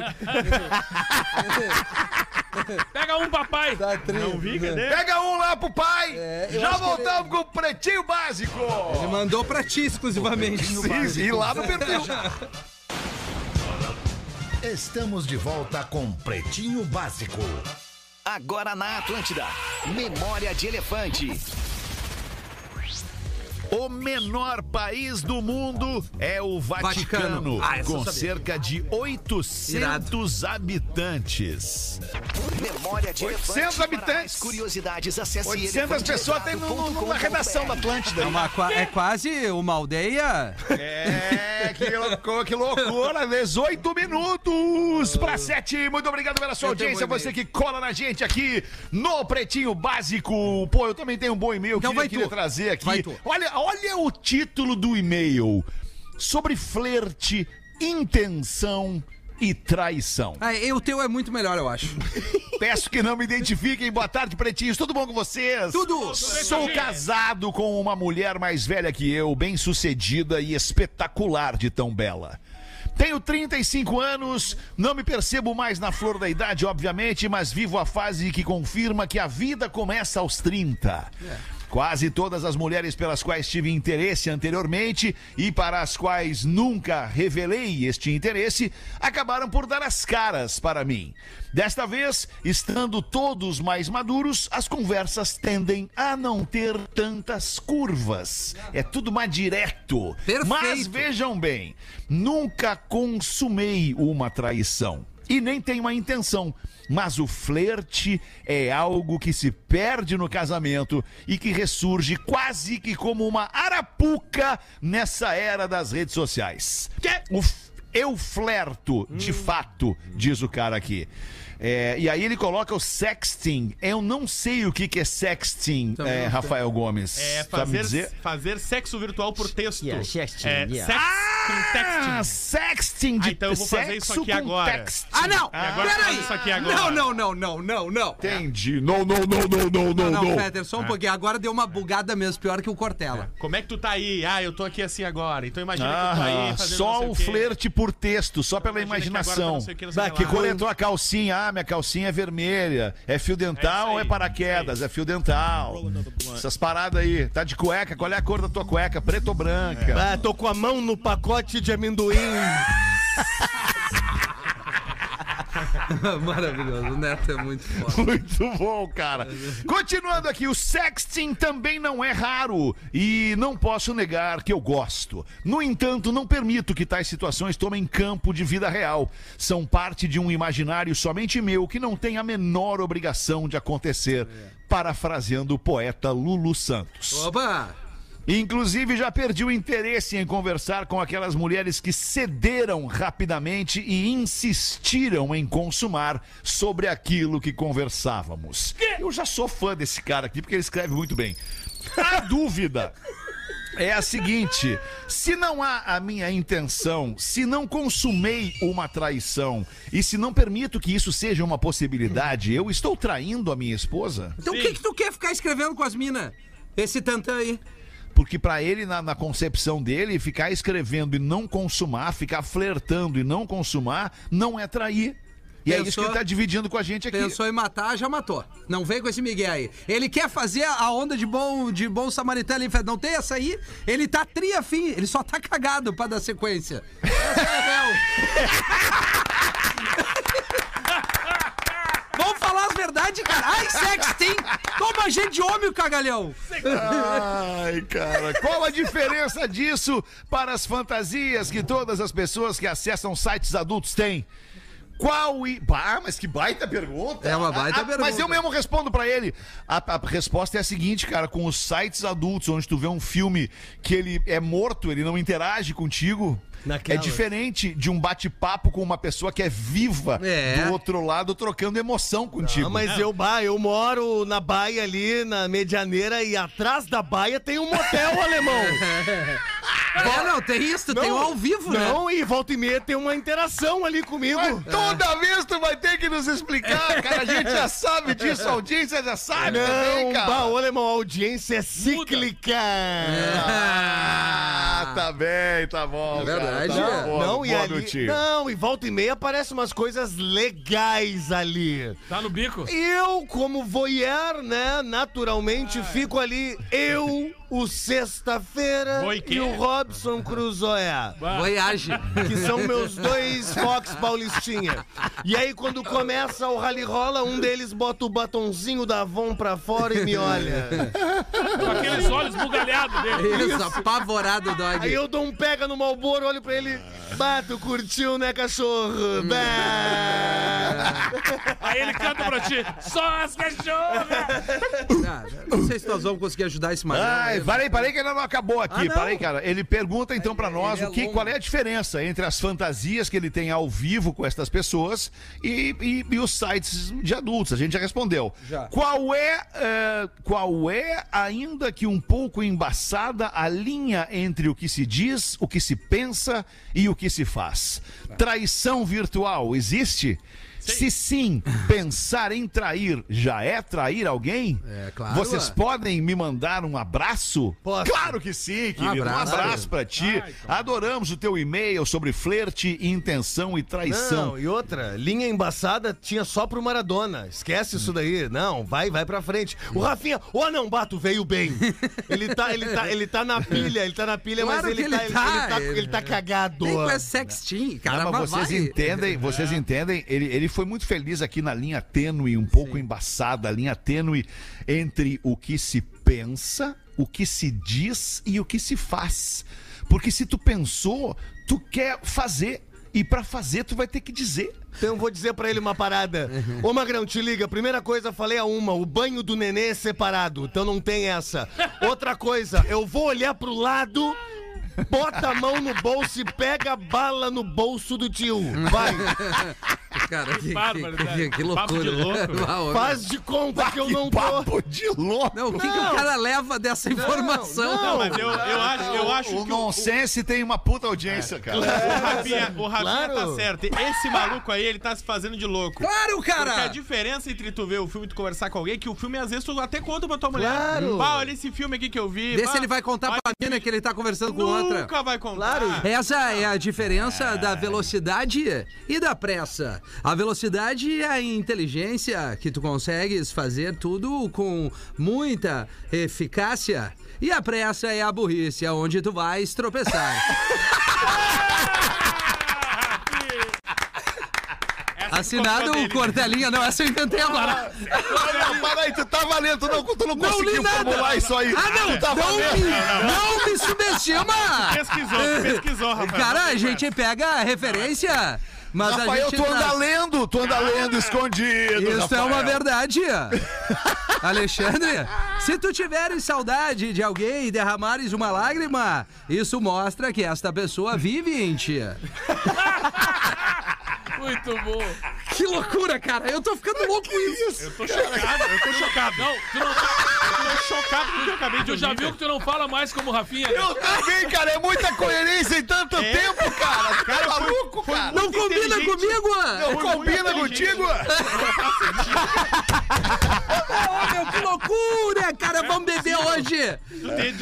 *laughs* Pega um, papai! Tá. Não vi, cadê? Pega um lá pro pai. É, Já voltamos com o pretinho básico. Ele mandou pra ti exclusivamente. Sim, sim, e lá no perfil. Estamos de volta com Pretinho Básico. Agora na Atlântida. Memória de Elefante. O menor país do mundo é o Vaticano, Vaticano. Ah, com cerca de 800 habitantes. Memória de 800 elefante. Para habitantes. mais curiosidades, acesse 800 pessoas tem no- no- na redação da Atlântida. É, uma é quase uma aldeia. É, que, loucura, que loucura, 18 minutos para 7. Muito obrigado pela sua Eu audiência, você que cola na gente aqui no Pretinho Básico. Pô, eu também tenho um bom e-mail Então que eu queria tu. trazer aqui. Olha, olha o título do e-mail. Sobre flerte, intenção e traição. Ah, e o teu é muito melhor, eu acho. *laughs* Peço que não me identifiquem. Boa tarde, pretinhos. Tudo bom com vocês? Tudo. Sou casado com uma mulher mais velha que eu, bem sucedida e espetacular de tão bela. Tenho 35 anos, não me percebo mais na flor da idade, obviamente, mas vivo a fase que confirma que a vida começa aos 30. Quase todas as mulheres pelas quais tive interesse anteriormente e para as quais nunca revelei este interesse acabaram por dar as caras para mim. Desta vez, estando todos mais maduros, as conversas tendem a não ter tantas curvas. É tudo mais direto. Perfeito. Mas vejam bem, nunca consumei uma traição. E nem tenho a intenção. Mas o flerte é algo que se perde no casamento e que ressurge quase que como uma arapuca nessa era das redes sociais. O f- eu flerto, de fato, diz o cara aqui. É, e aí ele coloca o sexting. Eu não sei o que, que é sexting, é. Rafael Gomes. É fazer, dizer? fazer sexo virtual por texto. Yeah, sexting, é, yeah. sex Ah, com texting. sexting de Ah, então eu vou fazer isso aqui agora. texting. Ah, não! agora Peraí! isso aqui agora. Não, não, não, não, não, não. Entendi. Não, não, não, não, não, não, Não, não. Peter, só um pouquinho. Agora deu uma bugada mesmo, pior que o Cortella. Como é que tu tá aí? Ah, eu tô aqui assim agora. Então imagina que tu tá aí Ah, só o o flerte por texto, só pela Imagina que agora tá imaginação. o que, que coletou a calcinha, ah, minha calcinha é vermelha. É fio É dental isso ou é paraquedas? É fio dental. Essas paradas aí. Tá de cueca? Qual é a cor da tua cueca? Preto ou branca? Ah, tô com a mão no pacote de amendoim. *laughs* *laughs* Maravilhoso. O Neto é muito foda. Muito bom, cara. Continuando aqui, o sexting também não é raro e não posso negar que eu gosto. No entanto, não permito que tais situações tomem campo de vida real. São parte de um imaginário somente meu que não tem a menor obrigação de acontecer. Parafraseando o poeta Lulu Santos. Opa! Inclusive, já perdi o interesse em conversar com aquelas mulheres que cederam rapidamente e insistiram em consumar sobre aquilo que conversávamos. Eu já sou fã desse cara aqui porque ele escreve muito bem. A *laughs* dúvida. É a seguinte: se não há a minha intenção, se não consumei uma traição e se não permito que isso seja uma possibilidade, eu estou traindo a minha esposa? Então o que, que tu quer ficar escrevendo com as minas? Esse tantã aí. Porque pra ele, na, na concepção dele, ficar escrevendo e não consumar, ficar flertando e não consumar, não é trair. E é isso que Pensou- ele tá dividindo com a gente aqui. Pensou em matar, já matou. Não vem com esse Miguel aí. Ele quer fazer a onda de bom, de bom samaritano. Ele não tem essa aí. Ele tá tria fim. Ele só tá cagado pra dar sequência. *laughs* Essa é real. Vamos Ai, sexting. Toma gente de homem, o cagalhão. Ai, cara. Qual a diferença disso para as fantasias que todas as pessoas que acessam sites adultos têm? Qual e. Ah, mas que baita pergunta! É uma baita Ah, pergunta. Mas eu mesmo respondo pra ele. A, a resposta é a seguinte, cara: com os sites adultos, onde tu vê um filme que ele é morto, ele não interage contigo. Naquelas. É diferente de um bate-papo com uma pessoa que é viva É. do outro lado, trocando emoção contigo. Ah, mas eu, bah, eu moro na baia ali, na medianeira, e atrás da baia tem um motel *laughs* alemão. É, não, tem isso. tem o ao vivo, né? Não, e volta e meia tem uma interação ali comigo. Mas toda vez tu vai ter que nos explicar, cara. A gente já sabe disso, a audiência já sabe também, Não, cara. bah, alemão, a audiência é cíclica. Ah, tá bem, tá bom. É verdade, cara, é. tá bom, Não, e boa ali, não, e volta e meia aparecem umas coisas legais ali. Tá no bico? Eu, como voyeur, né, naturalmente fico ali, eu o Sexta-feira e o Robson Cruzoé. Voyage. Que são meus dois Fox Paulistinha. E aí, quando começa o rally rola, um deles bota o batonzinho da Avon pra fora e me olha. Com aqueles olhos bugalhados dele. Isso, apavorado, dog. Aí eu dou um pega no Malboro, olho pra ele. Bato, curtiu, né, cachorro? Bah. Aí ele canta pra ti. Só as cachorras! Ah, não sei se nós vamos conseguir ajudar esse. Ai, parei, parei que ainda não acabou aqui. Ah? Parei, cara. Ele pergunta então pra nós ele é o que, longo. qual é a diferença entre as fantasias que ele tem ao vivo com estas pessoas e, e- e os sites de adultos. A gente já respondeu. Já. Qual é, eh, qual é, ainda que um pouco embaçada, a linha entre o que se diz, o que se pensa e o que se faz? Traição virtual existe? Se sim, pensar em trair já é trair alguém? É, claro, Vocês ué. podem me mandar um abraço? Posso. Claro que sim, querido. Um abraço. abraço pra ti. Adoramos o teu e-mail sobre flerte, intenção e traição. Não, e outra, linha embaçada tinha só pro Maradona. Esquece isso daí. Não, vai, vai pra frente. O Rafinha, ô não, Bato, veio bem. *laughs* Ele tá, ele tá, ele tá na pilha, ele tá na pilha, Claro mas ele, ele tá, ele, tá, ele tá, ele- tá cagado. Nem com sexting, cara. Não, mas vocês vai. entendem, vocês entendem, ele, ele foi muito feliz aqui na linha tênue, um pouco embaçada, a linha tênue entre o que se pensa, o que se diz e o que se faz. Porque se tu pensou, tu quer fazer. E pra fazer, tu vai ter que dizer. Então eu vou dizer pra ele uma parada. *laughs* Ô Magrão, te liga. Primeira coisa, falei a uma. O banho do nenê é separado. Então não tem essa. Outra coisa, eu vou olhar pro lado. Bota a mão no bolso e pega a bala no bolso do tio. Vai. *laughs* Cara, que, barbaridade. que, que, que Papo de loucura. louco. Faz de conta que eu não tô. Papo de louco! Não, o que, que o cara leva dessa informação? não. Não, mas eu, eu acho, eu acho o que o, nonsense tem uma puta audiência, cara. o Rafinha, o Rafinha tá certo. Esse maluco aí, ele tá se fazendo de louco. Claro, Porque a cara! diferença entre tu ver o filme e tu conversar com alguém é que o filme, às vezes, tu até conta pra tua mulher. Claro. Bah, olha esse filme aqui que eu vi. Vê se ele vai contar pra mina que ele tá conversando com outra. Nunca vai contar. Claro. Essa é a diferença da velocidade e da pressa. A velocidade é a inteligência que tu consegues fazer tudo com muita eficácia. E a pressa é a burrice, onde tu vais tropeçar. Assinado o. Cortelinha. Não, essa eu inventei agora. Não, para aí, tu tá valendo, tu não, tu não, Não conseguiu formular isso aí. Ah, não! Tá Não valendo. me, não me subestima! Pesquisou, pesquisou, Rafael. Cara, a Não gente pega a referência, mas a Rafael, gente tu anda traz- lendo, tu anda lendo escondido. Isso é Rafael. uma verdade. *laughs* Alexandre, se tu tiveres saudade de alguém e derramares uma lágrima, isso mostra que esta pessoa vive em ti. *laughs* Muito bom. Que loucura, cara. Eu tô ficando louco com isso. Eu tô chocado, eu tô chocado. Não, tu não tá. Eu tô chocado com o que eu acabei de Tu ouvir. já viu que tu não fala mais como Rafinha? né? Eu também, cara, é muita coerência em tanto É. tempo, cara. Cara, Cara, foi- maluco, foi cara. Comigo? Não combina contigo? Ô, meu, *laughs* que loucura, cara. Vamos beber hoje.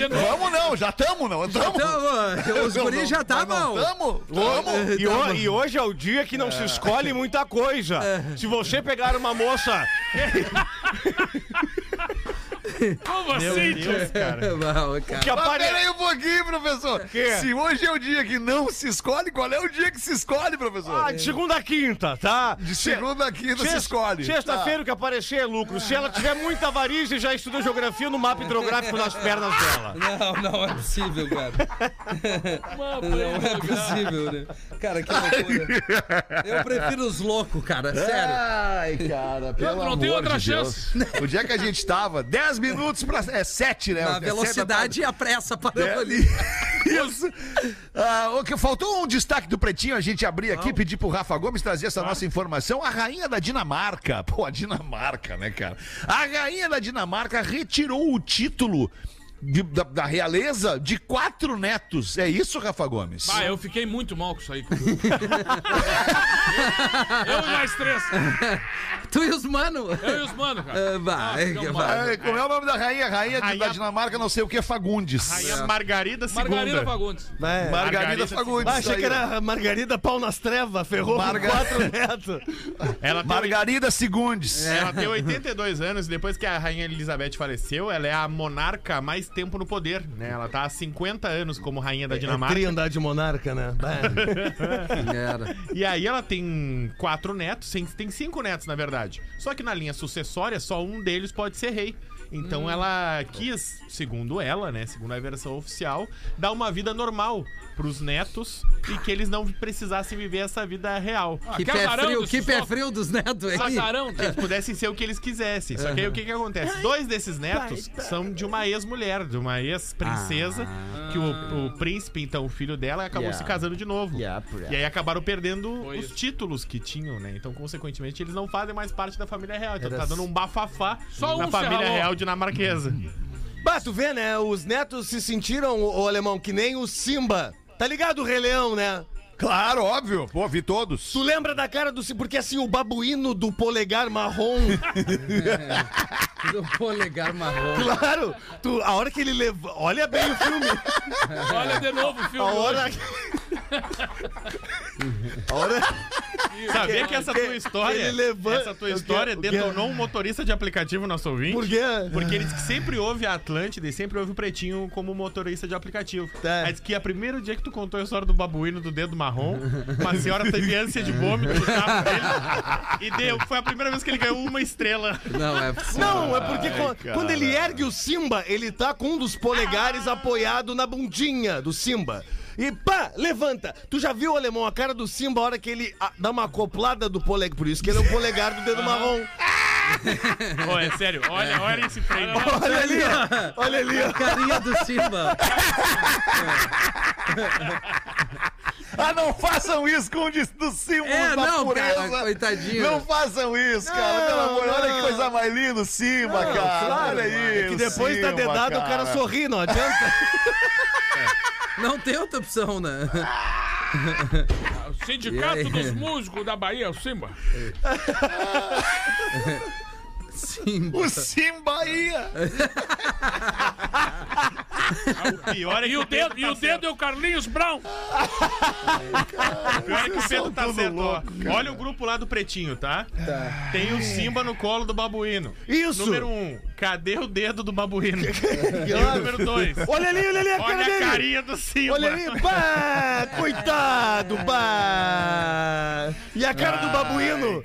Vamos não, já tamo, não? Tamo. Então, os guris já estavam. Tamo, tamo. E, ho- e hoje é o dia que não se escolhe muita coisa. Se você pegar uma moça. *laughs* Como Meu assim, Deus, cara. *laughs* Não, cara. Que Mas apare... pera aí um pouquinho, professor. Se hoje é o dia que não se escolhe, qual é o dia que se escolhe, professor? Ah, de segunda a quinta, tá? De segunda a quinta se Sexta- escolhe. Sexta-feira o que aparecer é lucro. Se ela tiver muita varize, já estudou geografia no mapa hidrográfico nas pernas dela. Não, não é possível, cara. Não é possível, né? Cara, que loucura. Eu prefiro os loucos, cara. Sério. Ai, cara, pelo não amor tem outra de Deus. O dia que a gente tava, 10 minutos pra... É 7, né? A É sete da velocidade e a pressa para É, ali. *laughs* Isso. Ah, o que faltou um destaque do Pretinho, a gente abrir aqui, pedir pro Rafa Gomes trazer essa nossa informação. A rainha da Dinamarca, *laughs* pô, a Dinamarca, né, cara? A rainha da Dinamarca retirou o título de- da, da realeza de quatro netos. É isso, Rafa Gomes? Ah, eu fiquei muito mal com isso aí. *laughs* eu e mais três. Tu e os mano. Eu e os mano, cara. Ah, vai, ficamos vai. Ai, como é o nome da rainha? Rainha, Rainha- da Dinamarca, não sei o que, Fagundes. Rainha Margarida II. Margarida Fagundes. É. Margarida Margarida Fagundes. Ah, achei que era a Margarida pau nas trevas, ferrou Marga- com quatro netos. Ela tem, Margarida Segundes. ela tem 82 anos e depois que a Rainha Elizabeth faleceu, ela é a monarca mais mais tempo no poder, né? Ela tá há 50 anos como rainha da Dinamarca. Trindade monarca, né? Bah. *laughs* Era. E aí ela tem quatro netos, tem cinco netos, na verdade. Só que na linha sucessória, só um deles pode ser rei. Então Hum. ela quis, segundo ela, né, segundo a versão oficial, dar uma vida normal pros netos e que eles não precisassem viver essa vida real. Que que pé frio, que pé frio dos netos aí. Azarão, Que eles pudessem ser o que eles quisessem. Só que aí o que que acontece? Dois desses netos são de uma ex-mulher, de uma ex-princesa, Ah. que o, o príncipe, então, o filho dela, acabou se casando de novo. Yeah, E aí acabaram perdendo Foi os isso. títulos que tinham, né? Então, consequentemente, eles não fazem mais parte da família real. Então Era tá dando um bafafá Só na um família real dinamarquesa. Bah, tu vê, né? Os netos se sentiram, ô alemão, que nem o Simba. Tá ligado o Rei Leão, né? Claro, óbvio. Pô, vi todos. Tu lembra da cara do? Porque assim, o babuíno do polegar marrom. *laughs* Do polegar marrom. claro! Tu, a hora que ele leva. Olha bem o filme. *laughs* Olha de novo o A filme. hora. hoje. *laughs* A hora. Sabia que essa tua história, ele levanta- essa tua o quê? história O quê? detonou um motorista de aplicativo nosso ouvinte? Por quê? Porque ele diz que sempre ouve a Atlântida e sempre ouve o Pretinho como motorista de aplicativo. Tá. Aí diz que a primeiro dia que tu contou a história do babuíno do dedo marrom, uma senhora teve ânsia de vômito no carro dele e deu. Foi a primeira vez que ele ganhou uma estrela. Não, é possível. Não, é porque quan- quando ele ergue o Simba, ele tá com um dos polegares apoiado na bundinha do Simba. E pá, levanta. Tu já viu, alemão, a cara do Simba a hora que ele ah, dá uma acoplada do polegar? Por isso que ele é o polegar do dedo marrom. Ô, é sério, olha, olha esse frame. Olha ali, ó. Olha ali, ó. Carinha do Simba. *laughs* Ah, não façam isso com um dos símbolos É, da não, pureza. cara, coitadinho. Não façam isso, cara. Pelo amor, não. olha que coisa mais linda o Simba, cara. Claro, olha é isso. que depois da dedada o cara sorri, não adianta. *laughs* Não tem outra opção, né? O Sindicato aí? dos Músicos da Bahia, o Simba. *laughs* Simba. O Simba ia. O pior é que E o dedo, e o dedo é o Carlinhos Brown. O pior é que o Pedro tá certo, louco, Olha o grupo lá do Pretinho, tá? Tem o Simba no colo do babuíno. Isso. Número um, cadê o dedo do babuíno? *laughs* o número dois, Olha ali, olha ali a cara olha a dele. carinha do Simba. Olha ali, bah, coitado, bah. E a cara do babuíno?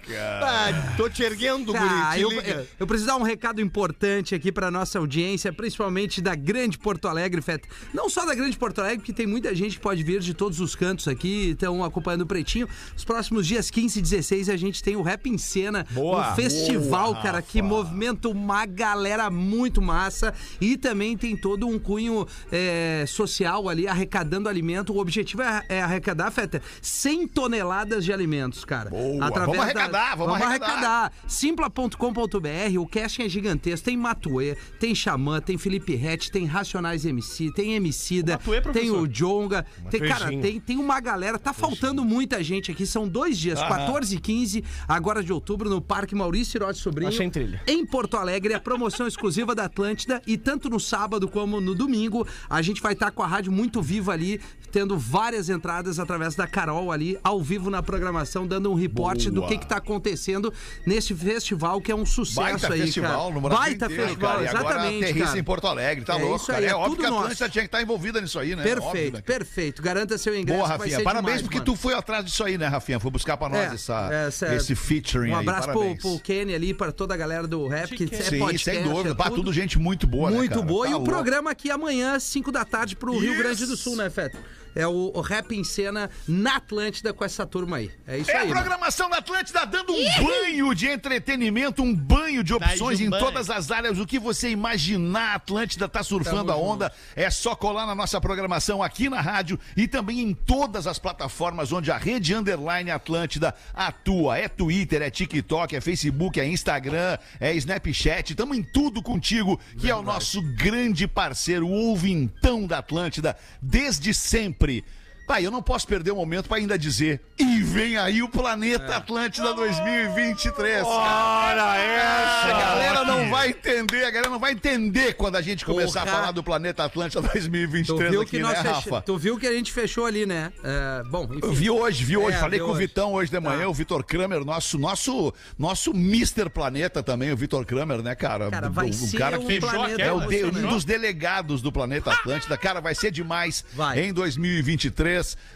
Tô te erguendo, Tá, guri, te eu, liga. eu- eu preciso dar um recado importante aqui pra nossa audiência, principalmente da Grande Porto Alegre, Feta. Não só da Grande Porto Alegre, porque tem muita gente que pode vir de todos os cantos aqui, estão acompanhando o Pretinho. Os próximos dias 15 e 16 a gente tem o Rap em Cena, Boa. um festival, Boa, cara, que movimenta uma galera muito massa e também tem todo um cunho é, social ali, arrecadando alimento. O objetivo é, é arrecadar, Feta, 100 toneladas de alimentos, cara. Boa. Vamos arrecadar, vamos arrecadar. Simpla.com.br, o casting é gigantesco. Tem Matuê, tem Xamã, tem Felipe Rett, tem Racionais MC, tem Emicida, Matuê, professor. tem o Jonga. Tem, cara, tem, tem uma galera. Tá faltando muita gente aqui. São dois dias, 14 e 15, agora de outubro, no Parque Maurício Hirote Sobrinho. Achei em trilha. Em Porto Alegre, a promoção exclusiva da Atlântida. E tanto no sábado como no domingo, a gente vai estar com a rádio muito viva ali, tendo várias entradas através da Carol ali, ao vivo na programação, dando um reporte do Boa. que, que tá acontecendo nesse festival, que é um sucesso Baita aí, festival cara. no Brasil Baita inteiro, festival, cara. E agora exatamente, aterrissa cara. em Porto Alegre, tá É louco, isso cara. aí, é, é óbvio tudo que a nosso. Atlântida tinha que estar envolvida nisso aí, né? Perfeito, Óbvio, né? perfeito. Garanta seu ingresso. Boa, vai Rafinha. ser Parabéns demais, porque mano. tu foi atrás disso aí, né, Rafinha? Foi buscar pra nós É, essa, essa- esse featuring Um aí. abraço pro, Parabéns. pro Kenny ali, para toda a galera do rap, que é Sim, podcast, sem dúvida. é Pá, tudo gente muito boa, né, Muito boa. Tá e o programa aqui amanhã, 5 da tarde, pro Rio. Grande do Sul, né, Feta? É o, o Rap em Cena na Atlântida com essa turma aí. É isso É a aí. mano. programação da Atlântida dando um banho de entretenimento, um banho de opções um em banho. todas as áreas. O que você imaginar, a Atlântida tá surfando a onda. É só colar na nossa programação aqui na rádio e também em todas as plataformas onde a rede Underline Atlântida atua. É Twitter, é TikTok, é Facebook, é Instagram, é Snapchat. Tamo em tudo contigo, que é o nosso grande parceiro, o ouvintão da Atlântida, desde sempre. sempre Pai, eu não posso perder o momento pra ainda dizer. E vem aí o Planeta Atlântida 2023. Ora A essa! galera não vai entender, a galera não vai entender quando a gente começar Porra. a falar do Planeta Atlântica Tu 2023 viu, aqui, que né, nós fecha- Rafa? tu viu que a gente fechou ali, né? É, bom, enfim. Eu vi hoje, vi hoje. É, Falei vi com o hoje. Vitão hoje de manhã, Tá. o Vitor Kramer, nosso, nosso, nosso Mr. Planeta também, o Vitor Kramer, né, cara? Cara, O- vai o, ser cara um que planeta é o de- um dos delegados do Planeta Atlântida. Cara, vai ser demais Vai. em 2023.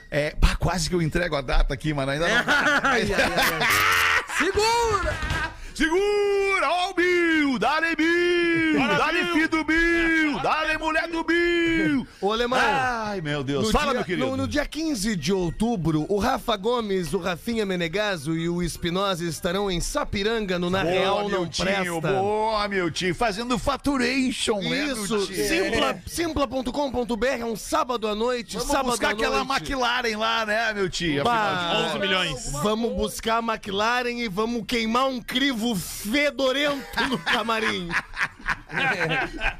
É, pá, quase que eu entrego a data aqui, mano. Ainda não. *laughs* Ai, ai, ai. Segura! Segura! Ó o Bill! Dale Bill! Dale Bill! filho do Bill! Dale mulher do Bill! *laughs* Ô, Alemão. Ai, meu Deus. No Fala, dia, meu querido. No, no dia 15 de outubro, o Rafa Gomes, o Rafinha Menegaso e o Espinosa estarão em Sapiranga no Na Real Não Miltinho, Presta. boa, meu tio. Fazendo faturation, né, Isso, tio? simpla- simpla.com.br é um sábado à noite, Vamos sábado buscar à aquela noite. McLaren lá, né, meu tio? Bah, Afinal de 11 milhões. Vamos buscar a McLaren e vamos queimar um crivo fedorento no camarim. *laughs*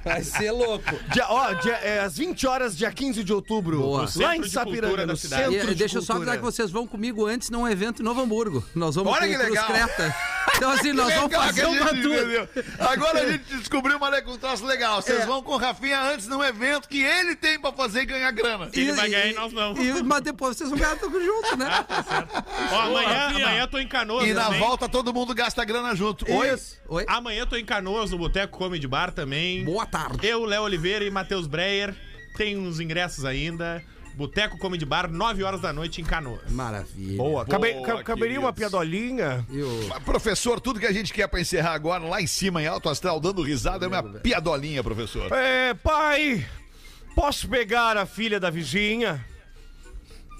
Vai ser louco. Dia, ó, dia, é, às 20 horas, dia 15 de outubro. Boa. Lá em Sapiranga, no centro E, de deixa eu só avisar que vocês vão comigo antes num evento em Novo Hamburgo. Nós vamos Olha que o Cruz legal. Creta. Então, assim, nós vamos Legal fazer uma. Agora a gente descobriu uma um troço legal. Vocês vão com o Rafinha antes num evento que ele tem pra fazer e ganhar grana. Ele vai ganhar e nós não. E, mas depois vocês vão ganhar tudo junto, né? *laughs* Ó, amanhã, amanhã tô em Canoas E na também. volta todo mundo gasta grana junto. Oi? Oi? Amanhã tô em Canoas, no Boteco Comedy Bar também. Boa tarde. Eu, Léo Oliveira e Matheus Breyer. Tem uns ingressos ainda. Boteco Comedy Bar, 9 horas da noite em Canoas. Maravilha. Boa. Cabe- Boa, ca- caberia uma piadolinha? E Mas, Professor, tudo que a gente quer pra encerrar agora, lá em cima, em alto astral, dando risada, é uma piadolinha, professor. É, pai, posso pegar a filha da vizinha?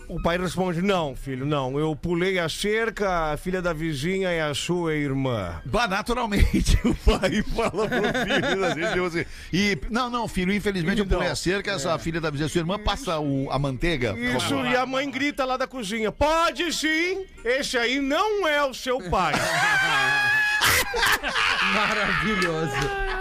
O pai responde: Não, filho, não. Eu pulei a cerca, a filha da vizinha é a sua irmã. Bah, naturalmente, *laughs* o pai fala pro filho, assim. E, não, não, filho, infelizmente eu Então, pulei a cerca, essa filha da vizinha, sua irmã, passa o- a manteiga. Isso, e a mãe grita lá da cozinha: Pode sim, esse aí não é o seu pai. *laughs* Maravilhoso.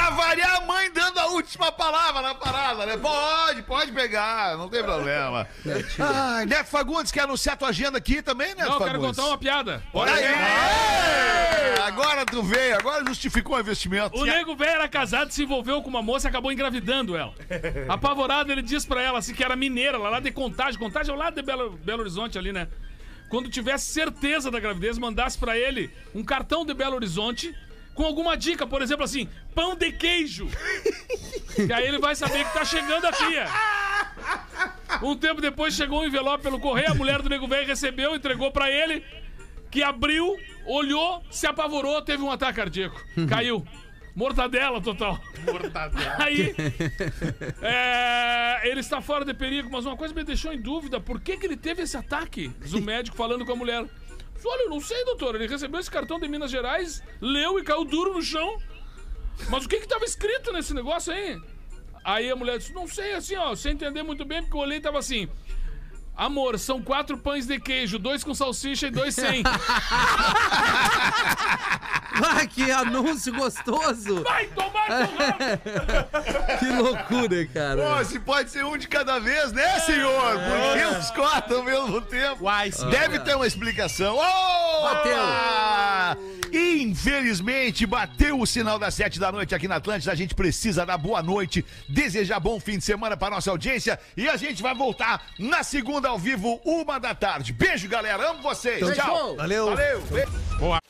Pra variar, a mãe dando a última palavra na parada, né? Pode, pode pegar, não tem problema. *laughs* Ai, Neto Fagundes, quer anunciar tua agenda aqui também, Neto Não, eu quero Fagundes? contar uma piada. Aê! aí. Agora tu veio, agora justificou o investimento. O nego velho era casado, se envolveu com uma moça e acabou engravidando ela. *laughs* Apavorado, ele disse pra ela assim que era mineira, lá, lá de Contagem. Contagem é lá de Belo, Belo Horizonte ali, né? Quando tivesse certeza da gravidez, mandasse pra ele um cartão de Belo Horizonte com alguma dica, por exemplo assim, pão de queijo. *laughs* que aí ele vai saber que tá chegando a cria. Um tempo depois chegou um envelope pelo correio, a mulher do nego velho recebeu, entregou pra ele, que abriu, olhou, se apavorou, teve um ataque cardíaco. Caiu. Mortadela total. Mortadela. Aí, *laughs* é, ele está fora de perigo, mas uma coisa me deixou em dúvida: por que, que ele teve esse ataque? Diz o médico falando com a mulher. Olha, eu não sei, doutor. Ele recebeu esse cartão de Minas Gerais, leu e caiu duro no chão. Mas o que que estava escrito nesse negócio aí? Aí a mulher disse: Não sei, assim, ó, sem entender muito bem, porque eu olhei e tava assim. Amor, são quatro pães de queijo, dois com salsicha e dois sem. *laughs* Ah, que anúncio gostoso. Vai tomar no! *laughs* Que loucura, cara. Pô, se pode ser um de cada vez, né, senhor? Por que os quatro ao mesmo tempo? Uai, sim. Deve ter uma explicação. Oh! Bateu. Infelizmente, bateu o sinal das sete da noite aqui na Atlântida. A gente precisa dar boa noite, desejar bom fim de semana para nossa audiência e a gente vai voltar na segunda ao vivo, uma da tarde. Beijo, galera. Amo vocês. Tchau. Valeu. Valeu. Beijo.